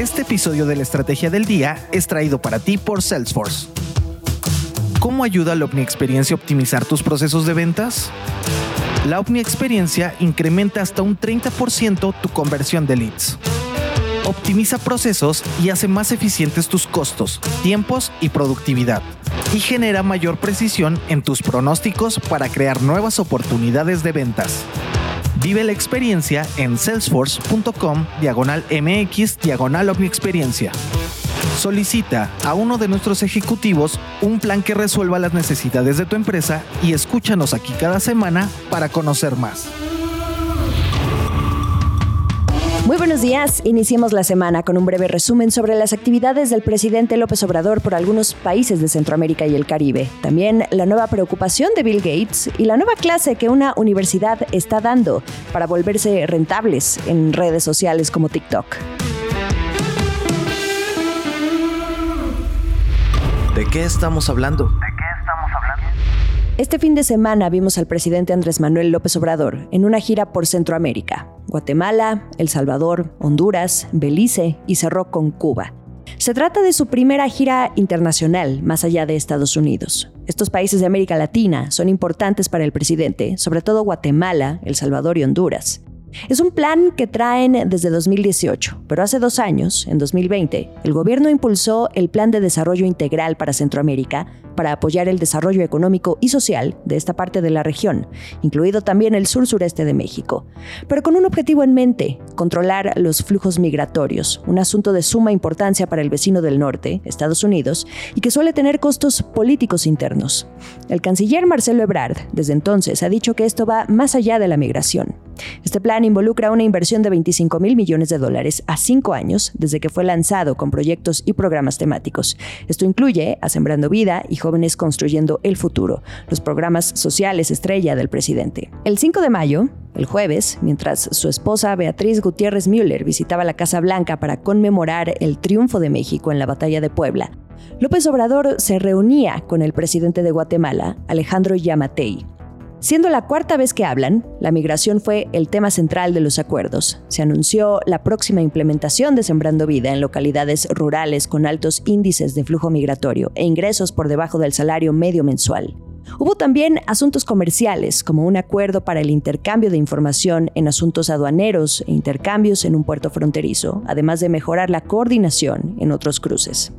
Este episodio de la Estrategia del Día es traído para ti por Salesforce. ¿Cómo ayuda la Omni Experiencia a optimizar tus procesos de ventas? La Omni Experiencia incrementa hasta un 30% tu conversión de leads. Optimiza procesos y hace más eficientes tus costos, tiempos y productividad. Y genera mayor precisión en tus pronósticos para crear nuevas oportunidades de ventas. Vive la experiencia en salesforce.com diagonal mx diagonal omniexperiencia. Solicita a uno de nuestros ejecutivos un plan que resuelva las necesidades de tu empresa y escúchanos aquí cada semana para conocer más. Muy buenos días. Iniciemos la semana con un breve resumen sobre las actividades del presidente López Obrador por algunos países de Centroamérica y el Caribe. También la nueva preocupación de Bill Gates y la nueva clase que una universidad está dando para volverse rentables en redes sociales como TikTok. ¿De qué estamos hablando? Este fin de semana vimos al presidente Andrés Manuel López Obrador en una gira por Centroamérica, Guatemala, El Salvador, Honduras, Belice y cerró con Cuba. Se trata de su primera gira internacional más allá de Estados Unidos. Estos países de América Latina son importantes para el presidente, sobre todo Guatemala, El Salvador y Honduras. Es un plan que traen desde 2018, pero hace dos años, en 2020, el gobierno impulsó el Plan de Desarrollo Integral para Centroamérica para apoyar el desarrollo económico y social de esta parte de la región, incluido también el sur-sureste de México, pero con un objetivo en mente, controlar los flujos migratorios, un asunto de suma importancia para el vecino del norte, Estados Unidos, y que suele tener costos políticos internos. El canciller Marcelo Ebrard, desde entonces, ha dicho que esto va más allá de la migración. Este plan involucra una inversión de 25 mil millones de dólares a cinco años desde que fue lanzado con proyectos y programas temáticos. Esto incluye a Sembrando Vida y Jóvenes Construyendo el Futuro, los programas sociales estrella del presidente. El 5 de mayo, el jueves, mientras su esposa Beatriz Gutiérrez Müller visitaba la Casa Blanca para conmemorar el triunfo de México en la batalla de Puebla, López Obrador se reunía con el presidente de Guatemala, Alejandro Yamatei, Siendo la cuarta vez que hablan, la migración fue el tema central de los acuerdos. Se anunció la próxima implementación de Sembrando Vida en localidades rurales con altos índices de flujo migratorio e ingresos por debajo del salario medio mensual. Hubo también asuntos comerciales, como un acuerdo para el intercambio de información en asuntos aduaneros e intercambios en un puerto fronterizo, además de mejorar la coordinación en otros cruces.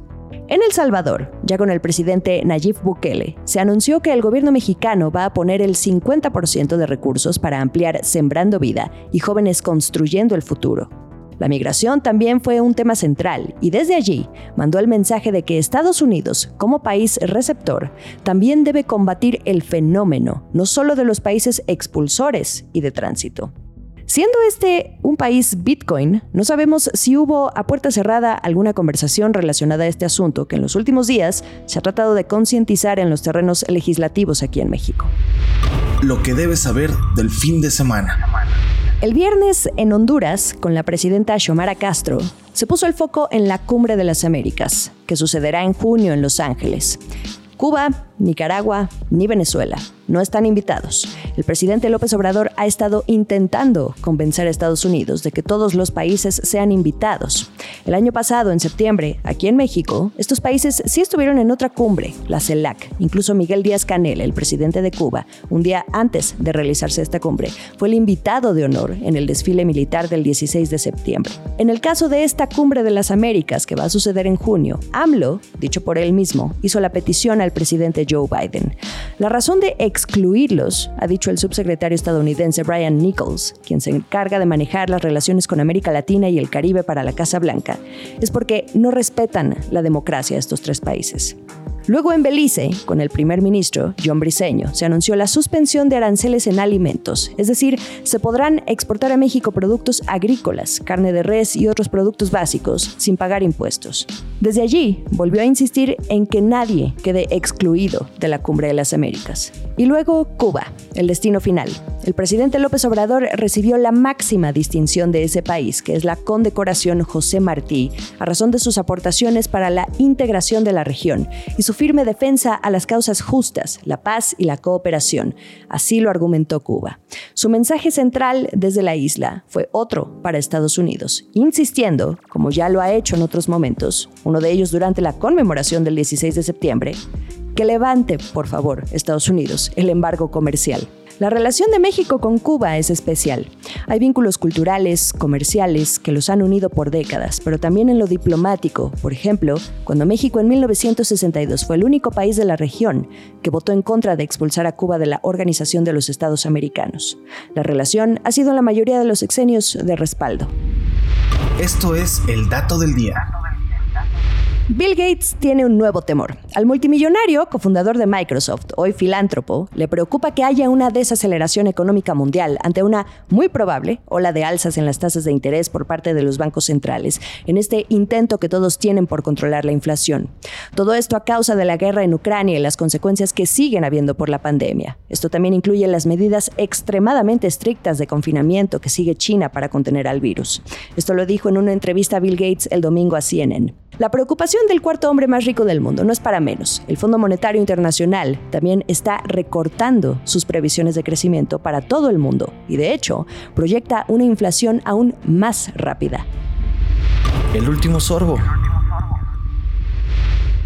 En El Salvador, ya con el presidente Nayib Bukele, se anunció que el gobierno mexicano va a poner el 50% de recursos para ampliar Sembrando Vida y Jóvenes Construyendo el Futuro. La migración también fue un tema central y desde allí mandó el mensaje de que Estados Unidos, como país receptor, también debe combatir el fenómeno, no solo de los países expulsores y de tránsito. Siendo este un país Bitcoin, no sabemos si hubo a puerta cerrada alguna conversación relacionada a este asunto que en los últimos días se ha tratado de concientizar en los terrenos legislativos aquí en México. Lo que debes saber del fin de semana. El viernes en Honduras, con la presidenta Xiomara Castro, se puso el foco en la Cumbre de las Américas, que sucederá en junio en Los Ángeles. Cuba, Nicaragua ni Venezuela no están invitados. El presidente López Obrador ha estado intentando convencer a Estados Unidos de que todos los países sean invitados. El año pasado, en septiembre, aquí en México, estos países sí estuvieron en otra cumbre, la CELAC. Incluso Miguel Díaz Canel, el presidente de Cuba, un día antes de realizarse esta cumbre, fue el invitado de honor en el desfile militar del 16 de septiembre. En el caso de esta cumbre de las Américas, que va a suceder en junio, AMLO, dicho por él mismo, hizo la petición al presidente Joe Biden. La razón de excluirlos, ha dicho el subsecretario estadounidense Brian Nichols, quien se encarga de manejar las relaciones con América Latina y el Caribe para la Casa Blanca, es porque no respetan la democracia de estos tres países. Luego en Belice, con el primer ministro, John Briceño, se anunció la suspensión de aranceles en alimentos, es decir, se podrán exportar a México productos agrícolas, carne de res y otros productos básicos sin pagar impuestos. Desde allí, volvió a insistir en que nadie quede excluido de la Cumbre de las Américas. Y luego Cuba, el destino final. El presidente López Obrador recibió la máxima distinción de ese país, que es la condecoración José Martí, a razón de sus aportaciones para la integración de la región y su firme defensa a las causas justas, la paz y la cooperación. Así lo argumentó Cuba. Su mensaje central desde la isla fue otro para Estados Unidos, insistiendo, como ya lo ha hecho en otros momentos, uno de ellos durante la conmemoración del 16 de septiembre, que levante, por favor, Estados Unidos, el embargo comercial. La relación de México con Cuba es especial. Hay vínculos culturales, comerciales, que los han unido por décadas, pero también en lo diplomático. Por ejemplo, cuando México en 1962 fue el único país de la región que votó en contra de expulsar a Cuba de la Organización de los Estados Americanos. La relación ha sido en la mayoría de los exenios de respaldo. Esto es el dato del día. Bill Gates tiene un nuevo temor. Al multimillonario, cofundador de Microsoft, hoy filántropo, le preocupa que haya una desaceleración económica mundial ante una muy probable ola de alzas en las tasas de interés por parte de los bancos centrales, en este intento que todos tienen por controlar la inflación. Todo esto a causa de la guerra en Ucrania y las consecuencias que siguen habiendo por la pandemia. Esto también incluye las medidas extremadamente estrictas de confinamiento que sigue China para contener al virus. Esto lo dijo en una entrevista a Bill Gates el domingo a CNN. La preocupación del cuarto hombre más rico del mundo no es para menos. El Fondo Monetario Internacional también está recortando sus previsiones de crecimiento para todo el mundo y de hecho proyecta una inflación aún más rápida. El último sorbo.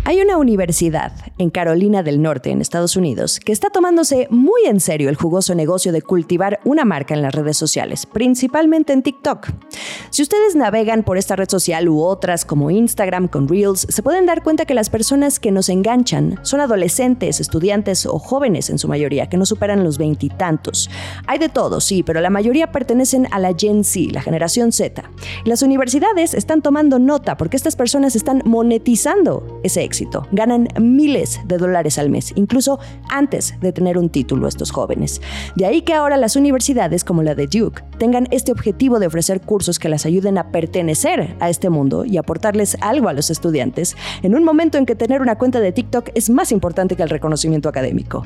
Hay una universidad en Carolina del Norte, en Estados Unidos, que está tomándose muy en serio el jugoso negocio de cultivar una marca en las redes sociales, principalmente en TikTok. Si ustedes navegan por esta red social u otras como Instagram con Reels, se pueden dar cuenta que las personas que nos enganchan son adolescentes, estudiantes o jóvenes en su mayoría, que no superan los veintitantos. Hay de todo, sí, pero la mayoría pertenecen a la Gen Z, la generación Z. las universidades están tomando nota porque estas personas están monetizando ese éxito Ganan miles de dólares al mes, incluso antes de tener un título estos jóvenes. De ahí que ahora las universidades como la de Duke tengan este objetivo de ofrecer cursos que las ayuden a pertenecer a este mundo y aportarles algo a los estudiantes en un momento en que tener una cuenta de TikTok es más importante que el reconocimiento académico.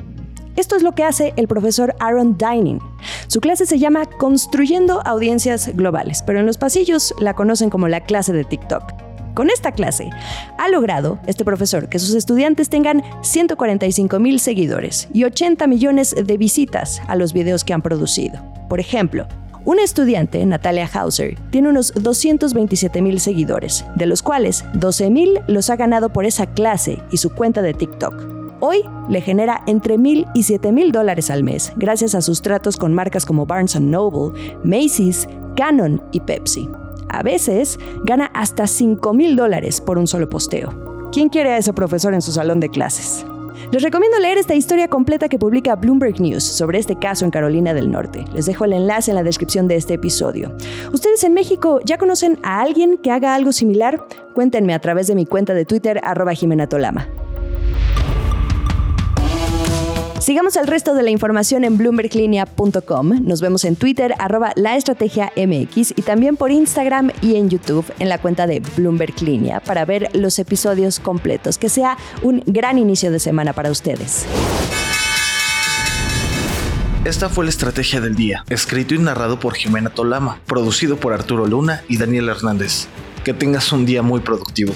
Esto es lo que hace el profesor Aaron Dining. Su clase se llama Construyendo Audiencias Globales, pero en los pasillos la conocen como la clase de TikTok. Con esta clase, ha logrado este profesor que sus estudiantes tengan 145 mil seguidores y 80 millones de visitas a los videos que han producido. Por ejemplo, una estudiante, Natalia Hauser, tiene unos 227 mil seguidores, de los cuales 12 mil los ha ganado por esa clase y su cuenta de TikTok. Hoy le genera entre mil y 7 mil dólares al mes, gracias a sus tratos con marcas como Barnes Noble, Macy's, Canon y Pepsi. A veces gana hasta 5 mil dólares por un solo posteo. ¿Quién quiere a ese profesor en su salón de clases? Les recomiendo leer esta historia completa que publica Bloomberg News sobre este caso en Carolina del Norte. Les dejo el enlace en la descripción de este episodio. ¿Ustedes en México ya conocen a alguien que haga algo similar? Cuéntenme a través de mi cuenta de Twitter arroba Jimena Tolama. Sigamos el resto de la información en bloomberglinea.com. Nos vemos en Twitter, arroba la estrategia MX y también por Instagram y en YouTube en la cuenta de Bloomberg Linea para ver los episodios completos. Que sea un gran inicio de semana para ustedes. Esta fue la estrategia del día, escrito y narrado por Jimena Tolama, producido por Arturo Luna y Daniel Hernández. Que tengas un día muy productivo.